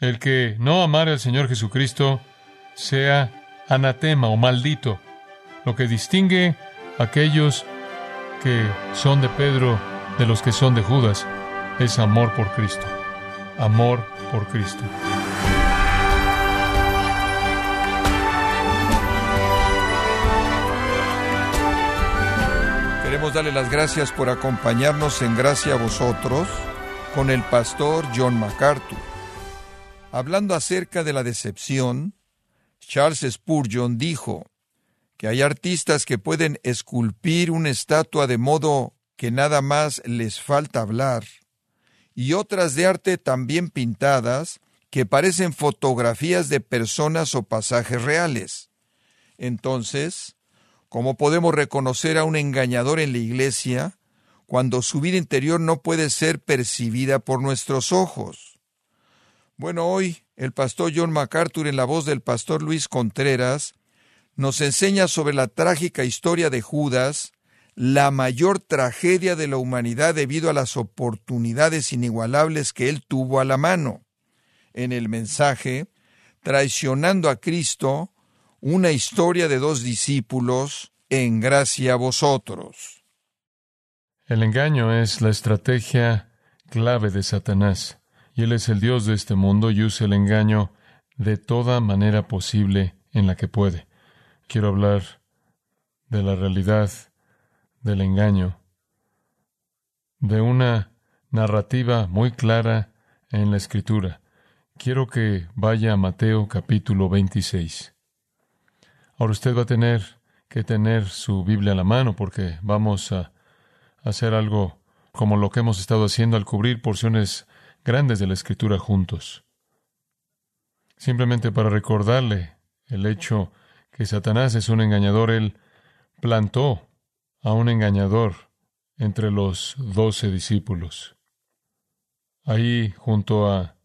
El que no amare al Señor Jesucristo sea anatema o maldito. Lo que distingue a aquellos que son de Pedro de los que son de Judas es amor por Cristo. Amor por Cristo. Queremos darle las gracias por acompañarnos en Gracia a vosotros con el pastor John MacArthur. Hablando acerca de la decepción, Charles Spurgeon dijo que hay artistas que pueden esculpir una estatua de modo que nada más les falta hablar, y otras de arte también pintadas que parecen fotografías de personas o pasajes reales. Entonces, ¿cómo podemos reconocer a un engañador en la iglesia cuando su vida interior no puede ser percibida por nuestros ojos? Bueno, hoy el pastor John MacArthur en la voz del pastor Luis Contreras nos enseña sobre la trágica historia de Judas, la mayor tragedia de la humanidad debido a las oportunidades inigualables que él tuvo a la mano. En el mensaje, traicionando a Cristo, una historia de dos discípulos, en gracia a vosotros. El engaño es la estrategia clave de Satanás Él es el Dios de este mundo y usa el engaño de toda manera posible en la que puede. Quiero hablar de la realidad del engaño, de una narrativa muy clara en la Escritura. Quiero que vaya a Mateo capítulo 26. Ahora usted va a tener que tener su Biblia a la mano porque vamos a hacer algo como lo que hemos estado haciendo al cubrir porciones grandes de la escritura juntos. Simplemente para recordarle el hecho que Satanás es un engañador, él plantó a un engañador entre los doce discípulos, ahí junto a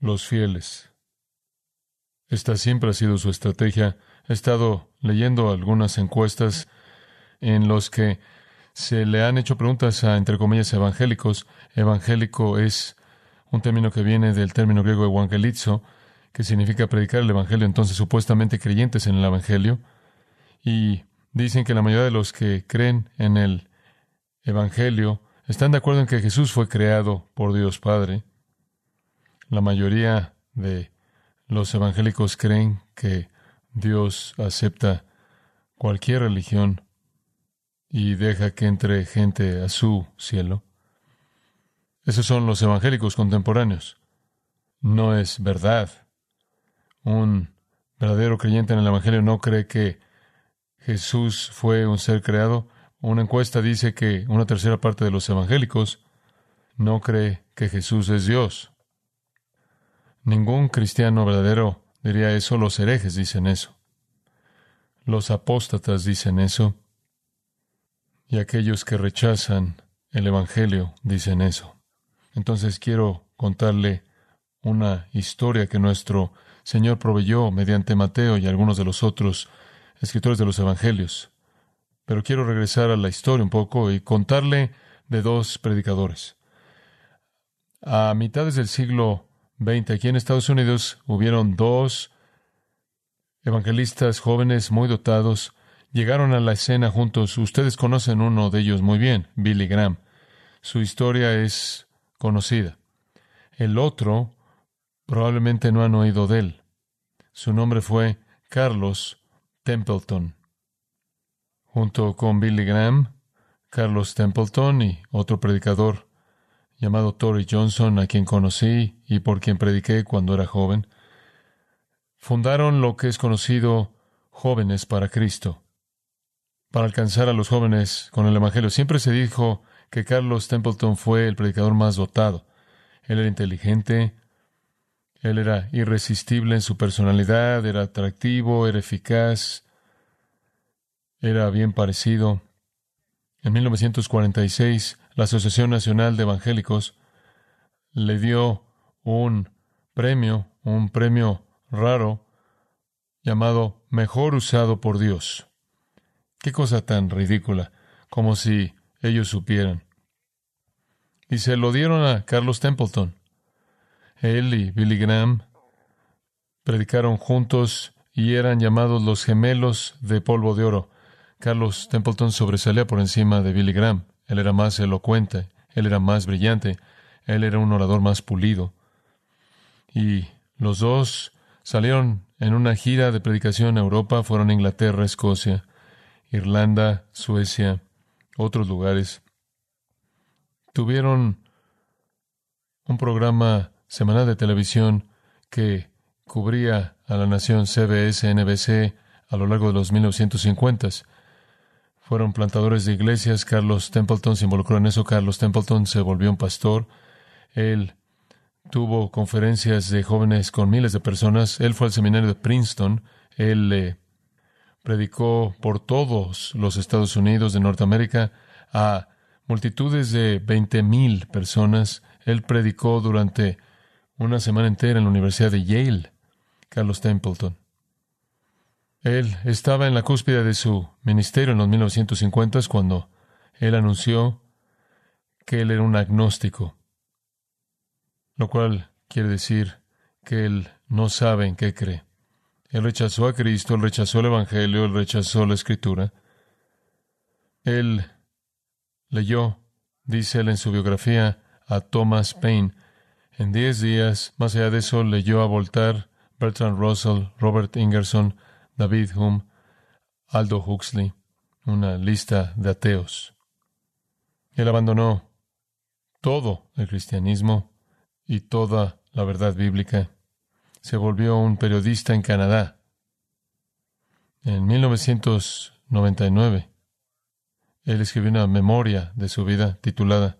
los fieles. Esta siempre ha sido su estrategia. He estado leyendo algunas encuestas en los que se le han hecho preguntas a, entre comillas, evangélicos. Evangélico es un término que viene del término griego evangelizo, que significa predicar el Evangelio, entonces supuestamente creyentes en el Evangelio. Y dicen que la mayoría de los que creen en el Evangelio están de acuerdo en que Jesús fue creado por Dios Padre. La mayoría de los evangélicos creen que Dios acepta cualquier religión y deja que entre gente a su cielo. Esos son los evangélicos contemporáneos. No es verdad. Un verdadero creyente en el Evangelio no cree que Jesús fue un ser creado. Una encuesta dice que una tercera parte de los evangélicos no cree que Jesús es Dios. Ningún cristiano verdadero diría eso. Los herejes dicen eso. Los apóstatas dicen eso. Y aquellos que rechazan el Evangelio dicen eso. Entonces quiero contarle una historia que nuestro Señor proveyó mediante Mateo y algunos de los otros escritores de los Evangelios. Pero quiero regresar a la historia un poco y contarle de dos predicadores. A mitades del siglo XX, aquí en Estados Unidos, hubieron dos evangelistas jóvenes muy dotados llegaron a la escena juntos. Ustedes conocen uno de ellos muy bien, Billy Graham. Su historia es conocida. El otro probablemente no han oído de él. Su nombre fue Carlos Templeton. Junto con Billy Graham, Carlos Templeton y otro predicador llamado Tory Johnson, a quien conocí y por quien prediqué cuando era joven, fundaron lo que es conocido Jóvenes para Cristo para alcanzar a los jóvenes con el Evangelio. Siempre se dijo que Carlos Templeton fue el predicador más dotado. Él era inteligente, él era irresistible en su personalidad, era atractivo, era eficaz, era bien parecido. En 1946, la Asociación Nacional de Evangélicos le dio un premio, un premio raro, llamado Mejor usado por Dios. Qué cosa tan ridícula, como si ellos supieran. Y se lo dieron a Carlos Templeton. Él y Billy Graham predicaron juntos y eran llamados los gemelos de polvo de oro. Carlos Templeton sobresalía por encima de Billy Graham. Él era más elocuente, él era más brillante, él era un orador más pulido. Y los dos salieron en una gira de predicación a Europa, fueron a Inglaterra, Escocia, Irlanda, Suecia, otros lugares. Tuvieron un programa semanal de televisión que cubría a la nación CBS, NBC a lo largo de los 1950s. Fueron plantadores de iglesias. Carlos Templeton se involucró en eso. Carlos Templeton se volvió un pastor. Él tuvo conferencias de jóvenes con miles de personas. Él fue al seminario de Princeton. Él eh, predicó por todos los Estados Unidos de Norteamérica a multitudes de veinte mil personas. Él predicó durante una semana entera en la Universidad de Yale. Carlos Templeton. Él estaba en la cúspide de su ministerio en los 1950 cuando él anunció que él era un agnóstico, lo cual quiere decir que él no sabe en qué cree. Él rechazó a Cristo, él rechazó el Evangelio, él rechazó la Escritura. Él leyó, dice él en su biografía, a Thomas Paine. En diez días, más allá de eso, leyó a Voltaire, Bertrand Russell, Robert Ingerson, David Hume, Aldo Huxley, una lista de ateos. Él abandonó todo el cristianismo y toda la verdad bíblica. Se volvió un periodista en Canadá. En 1999, él escribió una memoria de su vida titulada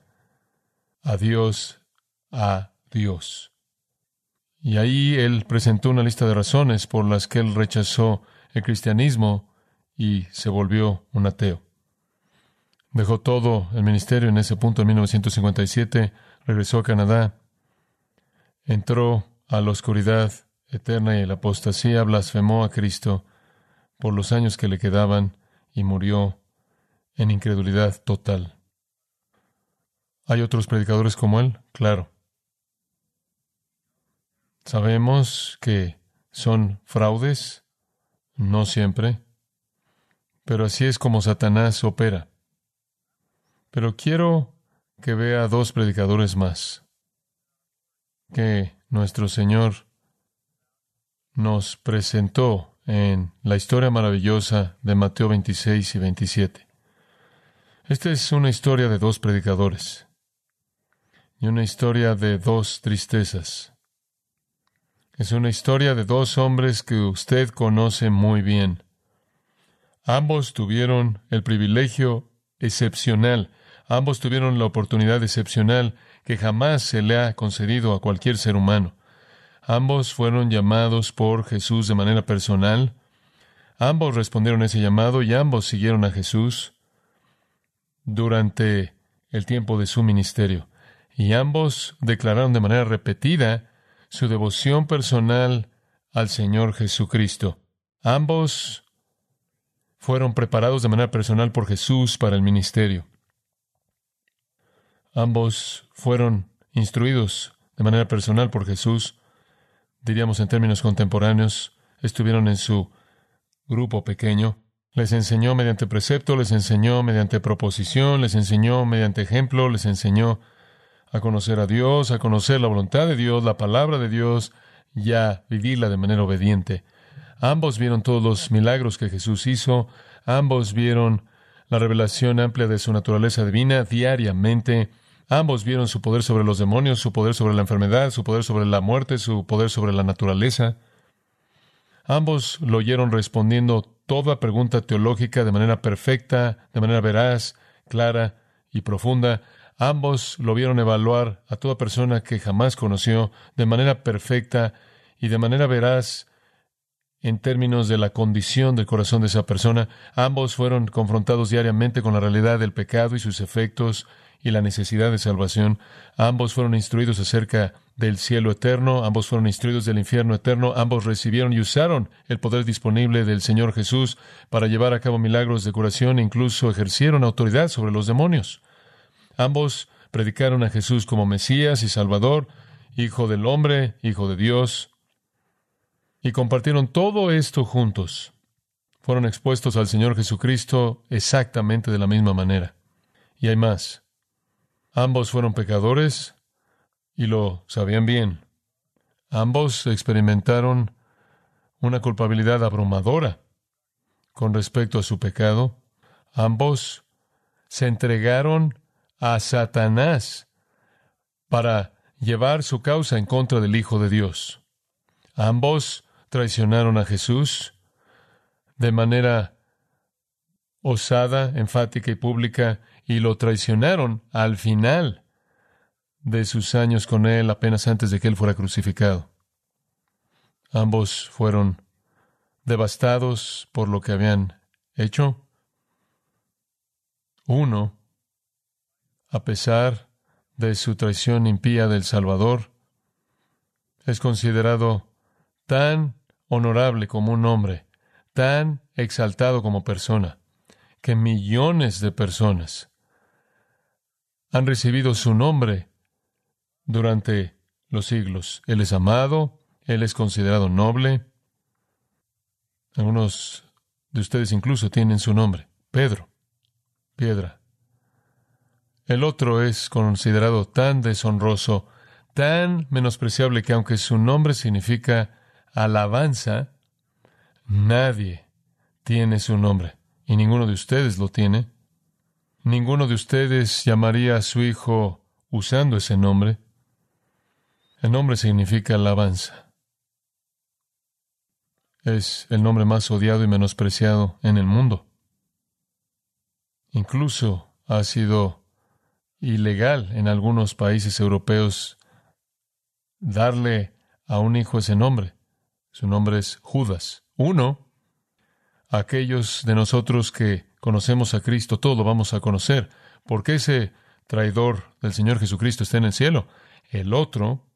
Adiós a Dios. Y ahí él presentó una lista de razones por las que él rechazó el cristianismo y se volvió un ateo. Dejó todo el ministerio en ese punto en 1957, regresó a Canadá, entró a la oscuridad eterna y la apostasía, blasfemó a Cristo por los años que le quedaban y murió en incredulidad total. ¿Hay otros predicadores como él? Claro. Sabemos que son fraudes, no siempre, pero así es como Satanás opera. Pero quiero que vea dos predicadores más que nuestro Señor nos presentó en la historia maravillosa de Mateo 26 y 27. Esta es una historia de dos predicadores y una historia de dos tristezas. Es una historia de dos hombres que usted conoce muy bien. Ambos tuvieron el privilegio excepcional, ambos tuvieron la oportunidad excepcional que jamás se le ha concedido a cualquier ser humano. Ambos fueron llamados por Jesús de manera personal, ambos respondieron a ese llamado y ambos siguieron a Jesús durante el tiempo de su ministerio. Y ambos declararon de manera repetida su devoción personal al Señor Jesucristo. Ambos fueron preparados de manera personal por Jesús para el ministerio. Ambos fueron instruidos de manera personal por Jesús, diríamos en términos contemporáneos, estuvieron en su grupo pequeño, les enseñó mediante precepto, les enseñó mediante proposición, les enseñó mediante ejemplo, les enseñó a conocer a Dios, a conocer la voluntad de Dios, la palabra de Dios y a vivirla de manera obediente. Ambos vieron todos los milagros que Jesús hizo, ambos vieron la revelación amplia de su naturaleza divina diariamente, ambos vieron su poder sobre los demonios, su poder sobre la enfermedad, su poder sobre la muerte, su poder sobre la naturaleza. Ambos lo oyeron respondiendo toda pregunta teológica de manera perfecta, de manera veraz, clara y profunda. Ambos lo vieron evaluar a toda persona que jamás conoció de manera perfecta y de manera veraz en términos de la condición del corazón de esa persona. Ambos fueron confrontados diariamente con la realidad del pecado y sus efectos y la necesidad de salvación. Ambos fueron instruidos acerca del cielo eterno, ambos fueron instruidos del infierno eterno, ambos recibieron y usaron el poder disponible del Señor Jesús para llevar a cabo milagros de curación e incluso ejercieron autoridad sobre los demonios. Ambos predicaron a Jesús como Mesías y Salvador Hijo del hombre, Hijo de Dios, y compartieron todo esto juntos. Fueron expuestos al Señor Jesucristo exactamente de la misma manera. Y hay más. Ambos fueron pecadores y lo sabían bien. Ambos experimentaron una culpabilidad abrumadora con respecto a su pecado. Ambos se entregaron a Satanás para llevar su causa en contra del Hijo de Dios. Ambos traicionaron a Jesús de manera osada, enfática y pública, y lo traicionaron al final de sus años con él, apenas antes de que él fuera crucificado. Ambos fueron devastados por lo que habían hecho. Uno, a pesar de su traición impía del Salvador, es considerado tan honorable como un hombre, tan exaltado como persona, que millones de personas han recibido su nombre durante los siglos. Él es amado, él es considerado noble. Algunos de ustedes incluso tienen su nombre, Pedro, piedra. El otro es considerado tan deshonroso, tan menospreciable que aunque su nombre significa alabanza, nadie tiene su nombre y ninguno de ustedes lo tiene. Ninguno de ustedes llamaría a su hijo usando ese nombre. El nombre significa alabanza. Es el nombre más odiado y menospreciado en el mundo. Incluso ha sido ilegal en algunos países europeos darle a un hijo ese nombre. Su nombre es Judas. Uno, aquellos de nosotros que conocemos a Cristo, todo lo vamos a conocer, porque ese traidor del Señor Jesucristo está en el cielo. El otro,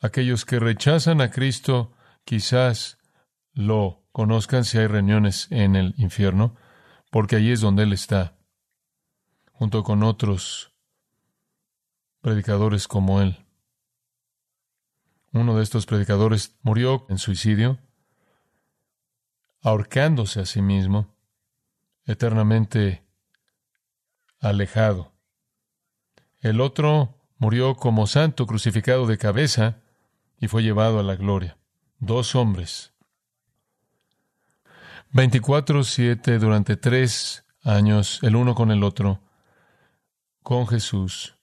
aquellos que rechazan a Cristo, quizás lo conozcan si hay reuniones en el infierno, porque allí es donde Él está, junto con otros predicadores como Él. Uno de estos predicadores murió en suicidio, ahorcándose a sí mismo, eternamente alejado. El otro murió como santo crucificado de cabeza y fue llevado a la gloria. Dos hombres. 24-7 durante tres años, el uno con el otro, con Jesús,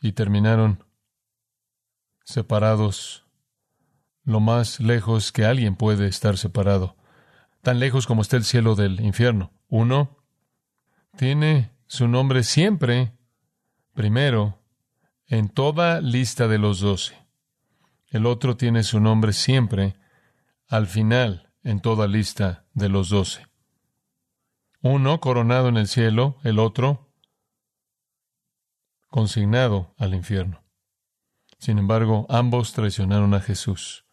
y terminaron separados lo más lejos que alguien puede estar separado, tan lejos como está el cielo del infierno. Uno tiene su nombre siempre primero en toda lista de los doce. El otro tiene su nombre siempre al final en toda lista de los doce. Uno coronado en el cielo, el otro consignado al infierno. Sin embargo, ambos traicionaron a Jesús.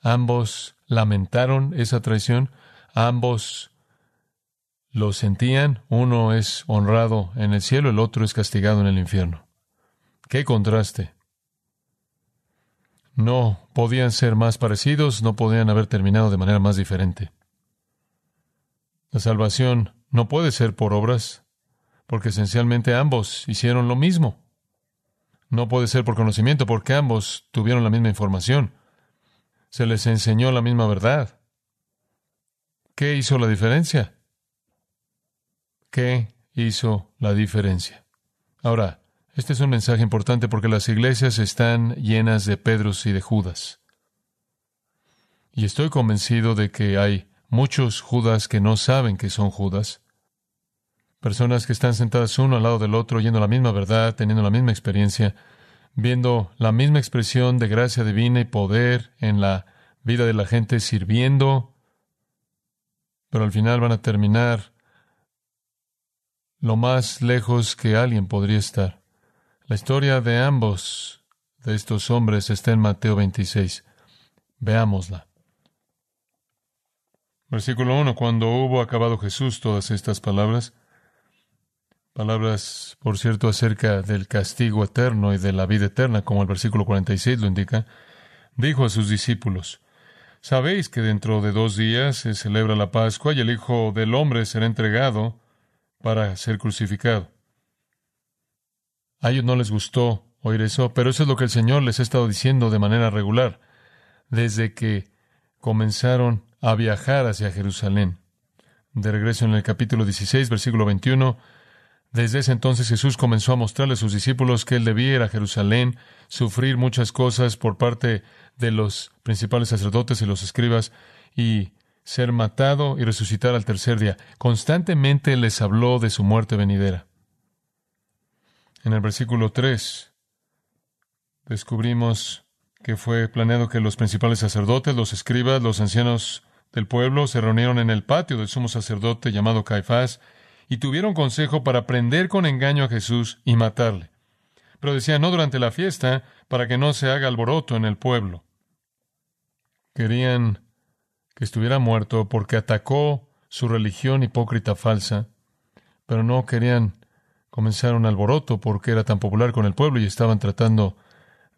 Ambos lamentaron esa traición. Ambos lo sentían. Uno es honrado en el cielo, el otro es castigado en el infierno. ¡Qué contraste! No podían ser más parecidos, no podían haber terminado de manera más diferente. La salvación no puede ser por obras, porque esencialmente ambos hicieron lo mismo. No puede ser por conocimiento porque ambos tuvieron la misma información. Se les enseñó la misma verdad. ¿Qué hizo la diferencia? ¿Qué hizo la diferencia? Ahora, este es un mensaje importante porque las iglesias están llenas de Pedros y de Judas. Y estoy convencido de que hay muchos Judas que no saben que son Judas Personas que están sentadas uno al lado del otro, oyendo la misma verdad, teniendo la misma experiencia, viendo la misma expresión de gracia divina y poder en la vida de la gente, sirviendo, pero al final van a terminar lo más lejos que alguien podría estar. La historia de ambos de estos hombres está en Mateo 26. Veámosla. Versículo 1. Cuando hubo acabado Jesús todas estas palabras, Palabras, por cierto, acerca del castigo eterno y de la vida eterna, como el versículo 46 lo indica. Dijo a sus discípulos, Sabéis que dentro de dos días se celebra la Pascua y el Hijo del Hombre será entregado para ser crucificado. A ellos no les gustó oír eso, pero eso es lo que el Señor les ha estado diciendo de manera regular desde que comenzaron a viajar hacia Jerusalén. De regreso en el capítulo 16, versículo 21, desde ese entonces Jesús comenzó a mostrarle a sus discípulos que él debía ir a Jerusalén, sufrir muchas cosas por parte de los principales sacerdotes y los escribas, y ser matado y resucitar al tercer día. Constantemente les habló de su muerte venidera. En el versículo 3 descubrimos que fue planeado que los principales sacerdotes, los escribas, los ancianos del pueblo se reunieron en el patio del sumo sacerdote llamado Caifás y tuvieron consejo para prender con engaño a Jesús y matarle. Pero decían no durante la fiesta, para que no se haga alboroto en el pueblo. Querían que estuviera muerto porque atacó su religión hipócrita falsa, pero no querían comenzar un alboroto porque era tan popular con el pueblo y estaban tratando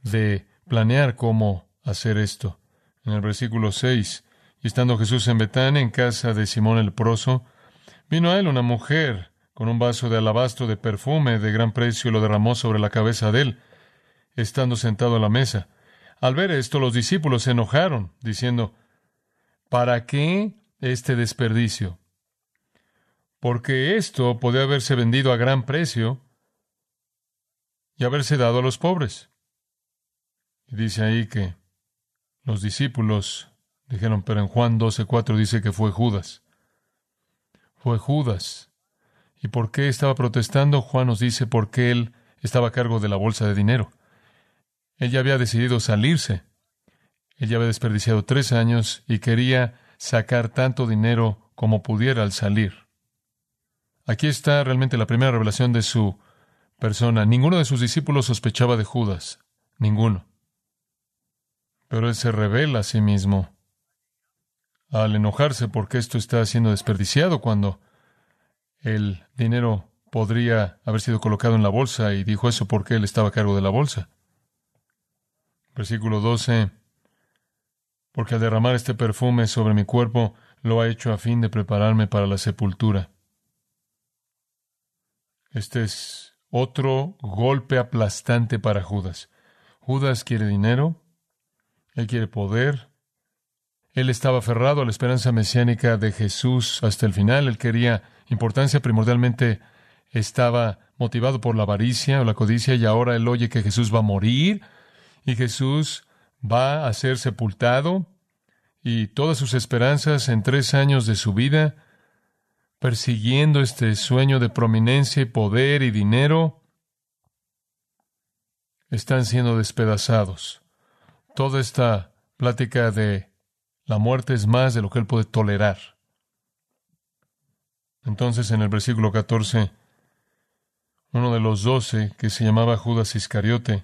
de planear cómo hacer esto. En el versículo 6, y estando Jesús en Betán, en casa de Simón el Proso, Vino a él una mujer con un vaso de alabastro de perfume de gran precio y lo derramó sobre la cabeza de él, estando sentado a la mesa. Al ver esto, los discípulos se enojaron, diciendo, ¿Para qué este desperdicio? Porque esto podía haberse vendido a gran precio y haberse dado a los pobres. Y dice ahí que los discípulos dijeron, pero en Juan 12:4 dice que fue Judas fue Judas. ¿Y por qué estaba protestando? Juan nos dice porque él estaba a cargo de la bolsa de dinero. Él ya había decidido salirse. Él ya había desperdiciado tres años y quería sacar tanto dinero como pudiera al salir. Aquí está realmente la primera revelación de su persona. Ninguno de sus discípulos sospechaba de Judas. Ninguno. Pero él se revela a sí mismo al enojarse porque esto está siendo desperdiciado cuando el dinero podría haber sido colocado en la bolsa y dijo eso porque él estaba a cargo de la bolsa. Versículo 12. Porque al derramar este perfume sobre mi cuerpo lo ha hecho a fin de prepararme para la sepultura. Este es otro golpe aplastante para Judas. Judas quiere dinero, él quiere poder, él estaba aferrado a la esperanza mesiánica de Jesús hasta el final. Él quería importancia, primordialmente estaba motivado por la avaricia o la codicia y ahora él oye que Jesús va a morir y Jesús va a ser sepultado y todas sus esperanzas en tres años de su vida, persiguiendo este sueño de prominencia y poder y dinero, están siendo despedazados. Toda esta plática de la muerte es más de lo que él puede tolerar. Entonces, en el versículo 14, uno de los doce, que se llamaba Judas Iscariote,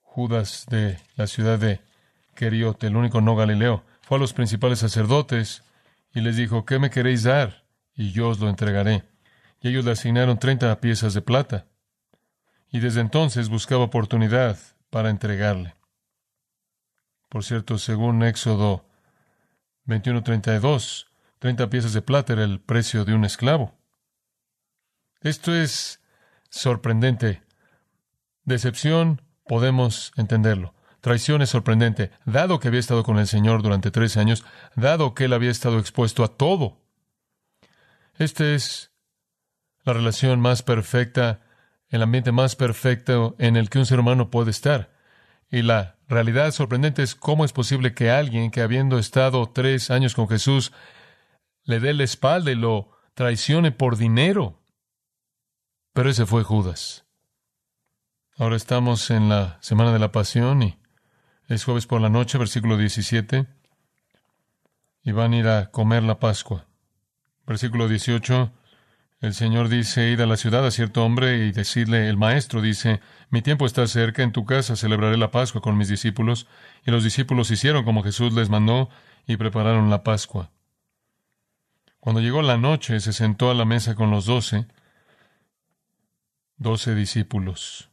Judas de la ciudad de Queriote, el único no Galileo, fue a los principales sacerdotes y les dijo, ¿qué me queréis dar? Y yo os lo entregaré. Y ellos le asignaron treinta piezas de plata. Y desde entonces buscaba oportunidad para entregarle. Por cierto, según Éxodo 21:32, 30 piezas de plata era el precio de un esclavo. Esto es sorprendente. Decepción, podemos entenderlo. Traición es sorprendente, dado que había estado con el Señor durante tres años, dado que él había estado expuesto a todo. Esta es la relación más perfecta, el ambiente más perfecto en el que un ser humano puede estar. Y la realidad sorprendente es cómo es posible que alguien que habiendo estado tres años con Jesús le dé la espalda y lo traicione por dinero. Pero ese fue Judas. Ahora estamos en la semana de la pasión y es jueves por la noche, versículo 17, y van a ir a comer la Pascua. Versículo 18, el Señor dice, id a la ciudad a cierto hombre y decirle, el maestro dice, mi tiempo está cerca, en tu casa celebraré la Pascua con mis discípulos. Y los discípulos hicieron como Jesús les mandó y prepararon la Pascua. Cuando llegó la noche, se sentó a la mesa con los doce, doce discípulos.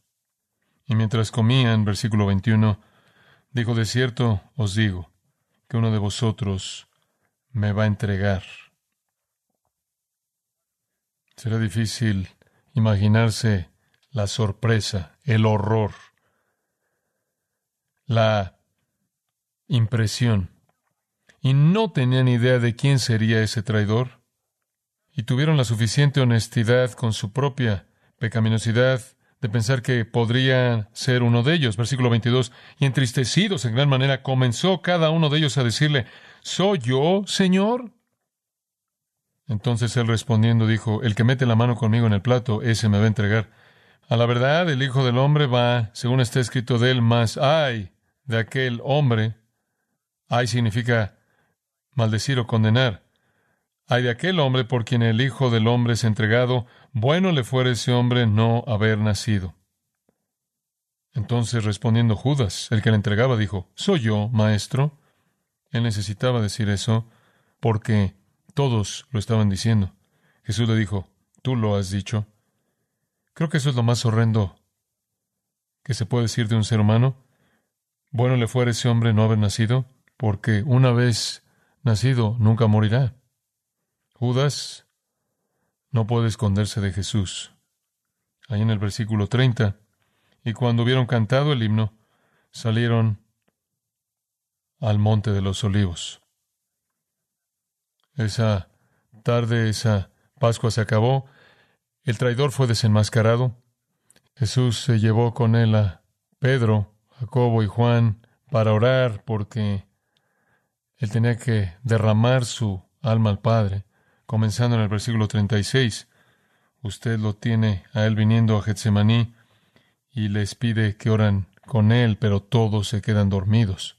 Y mientras comían, versículo 21, dijo, de cierto os digo, que uno de vosotros me va a entregar. Será difícil imaginarse la sorpresa, el horror, la impresión. Y no tenían idea de quién sería ese traidor. Y tuvieron la suficiente honestidad con su propia pecaminosidad de pensar que podría ser uno de ellos. Versículo 22. Y entristecidos en gran manera, comenzó cada uno de ellos a decirle, ¿Soy yo, Señor? Entonces él respondiendo dijo, El que mete la mano conmigo en el plato, ese me va a entregar. A la verdad, el Hijo del Hombre va, según está escrito de él, más ay de aquel hombre. Ay significa maldecir o condenar. Ay de aquel hombre por quien el Hijo del Hombre es entregado, bueno le fuera ese hombre no haber nacido. Entonces respondiendo Judas, el que le entregaba, dijo, Soy yo, maestro. Él necesitaba decir eso porque todos lo estaban diciendo. Jesús le dijo, Tú lo has dicho. Creo que eso es lo más horrendo que se puede decir de un ser humano. Bueno le fuera ese hombre no haber nacido, porque una vez nacido nunca morirá. Judas no puede esconderse de Jesús. Ahí en el versículo 30, y cuando hubieron cantado el himno, salieron al monte de los olivos. Esa tarde, esa Pascua se acabó, el traidor fue desenmascarado, Jesús se llevó con él a Pedro, Jacobo y Juan para orar porque él tenía que derramar su alma al Padre comenzando en el versículo 36. Usted lo tiene a él viniendo a Getsemaní y les pide que oran con él, pero todos se quedan dormidos.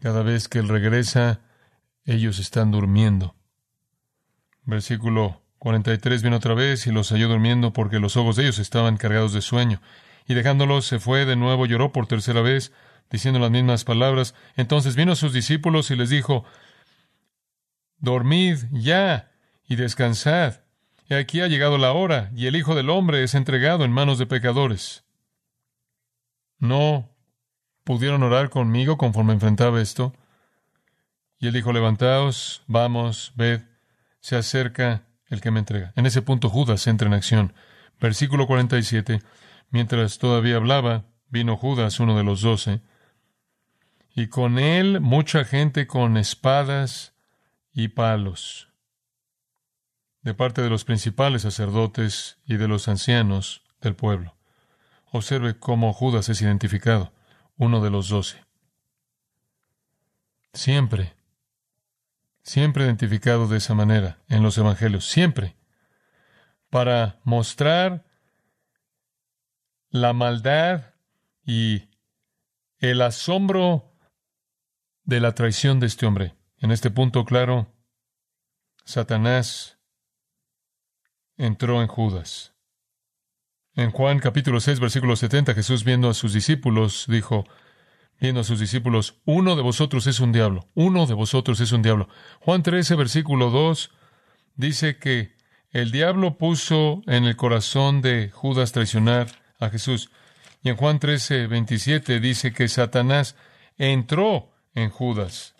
Cada vez que él regresa, ellos están durmiendo. Versículo 43 viene otra vez y los halló durmiendo porque los ojos de ellos estaban cargados de sueño. Y dejándolos se fue de nuevo, lloró por tercera vez, diciendo las mismas palabras. Entonces vino a sus discípulos y les dijo, Dormid ya y descansad. Y aquí ha llegado la hora, y el Hijo del Hombre es entregado en manos de pecadores. No pudieron orar conmigo conforme enfrentaba esto. Y él dijo, levantaos, vamos, ved, se acerca el que me entrega. En ese punto Judas entra en acción. Versículo 47. Mientras todavía hablaba, vino Judas, uno de los doce, y con él mucha gente con espadas y palos, de parte de los principales sacerdotes y de los ancianos del pueblo. Observe cómo Judas es identificado, uno de los doce. Siempre, siempre identificado de esa manera en los evangelios, siempre, para mostrar la maldad y el asombro de la traición de este hombre. En este punto claro, Satanás entró en Judas. En Juan capítulo 6, versículo 70, Jesús viendo a sus discípulos dijo, viendo a sus discípulos, uno de vosotros es un diablo, uno de vosotros es un diablo. Juan 13, versículo 2, dice que el diablo puso en el corazón de Judas traicionar a Jesús. Y en Juan 13, 27 dice que Satanás entró en Judas.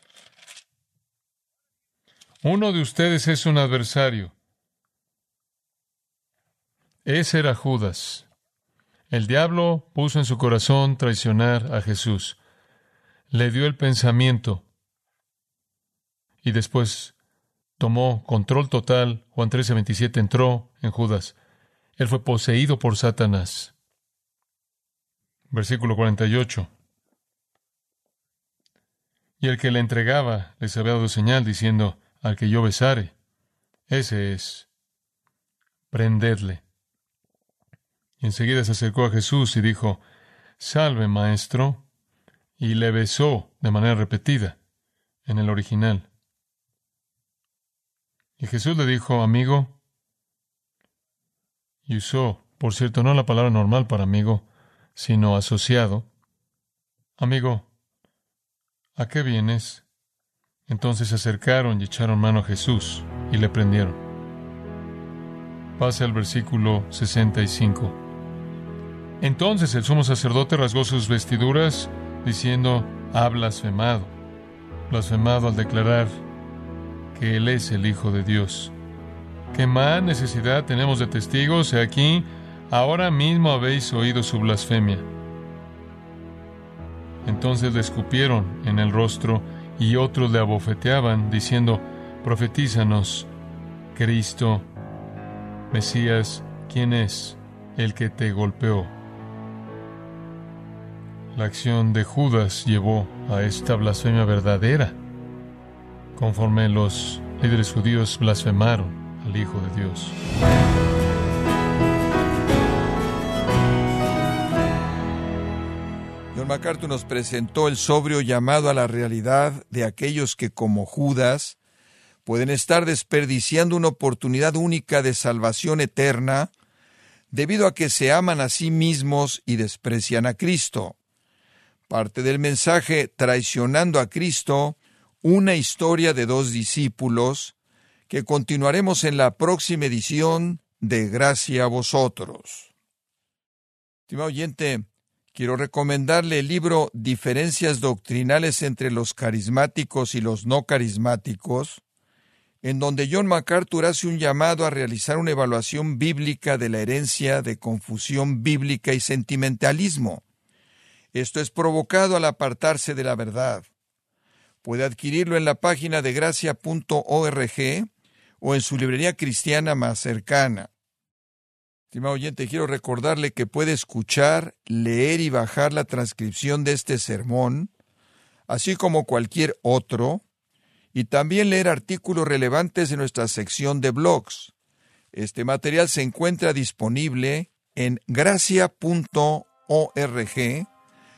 Uno de ustedes es un adversario. Ese era Judas. El diablo puso en su corazón traicionar a Jesús. Le dio el pensamiento y después tomó control total. Juan 13, 27 entró en Judas. Él fue poseído por Satanás. Versículo 48. Y el que le entregaba les había dado señal diciendo, al que yo besare, ese es, prendedle. Y enseguida se acercó a Jesús y dijo, Salve, maestro, y le besó de manera repetida en el original. Y Jesús le dijo, amigo, y usó, por cierto, no la palabra normal para amigo, sino asociado. Amigo, ¿a qué vienes? Entonces se acercaron y echaron mano a Jesús y le prendieron. Pase al versículo 65. Entonces el sumo sacerdote rasgó sus vestiduras, diciendo, ha blasfemado. Blasfemado al declarar que Él es el Hijo de Dios. ¿Qué más necesidad tenemos de testigos? He aquí, ahora mismo habéis oído su blasfemia. Entonces le escupieron en el rostro y otros le abofeteaban, diciendo, profetízanos, Cristo, Mesías, ¿quién es el que te golpeó? La acción de Judas llevó a esta blasfemia verdadera, conforme los líderes judíos blasfemaron al Hijo de Dios. John MacArthur nos presentó el sobrio llamado a la realidad de aquellos que, como Judas, pueden estar desperdiciando una oportunidad única de salvación eterna debido a que se aman a sí mismos y desprecian a Cristo. Parte del mensaje Traicionando a Cristo, una historia de dos discípulos, que continuaremos en la próxima edición de Gracia a vosotros. Estimado oyente, quiero recomendarle el libro Diferencias doctrinales entre los carismáticos y los no carismáticos, en donde John MacArthur hace un llamado a realizar una evaluación bíblica de la herencia de confusión bíblica y sentimentalismo. Esto es provocado al apartarse de la verdad. Puede adquirirlo en la página de gracia.org o en su librería cristiana más cercana. Estimado oyente, quiero recordarle que puede escuchar, leer y bajar la transcripción de este sermón, así como cualquier otro, y también leer artículos relevantes en nuestra sección de blogs. Este material se encuentra disponible en gracia.org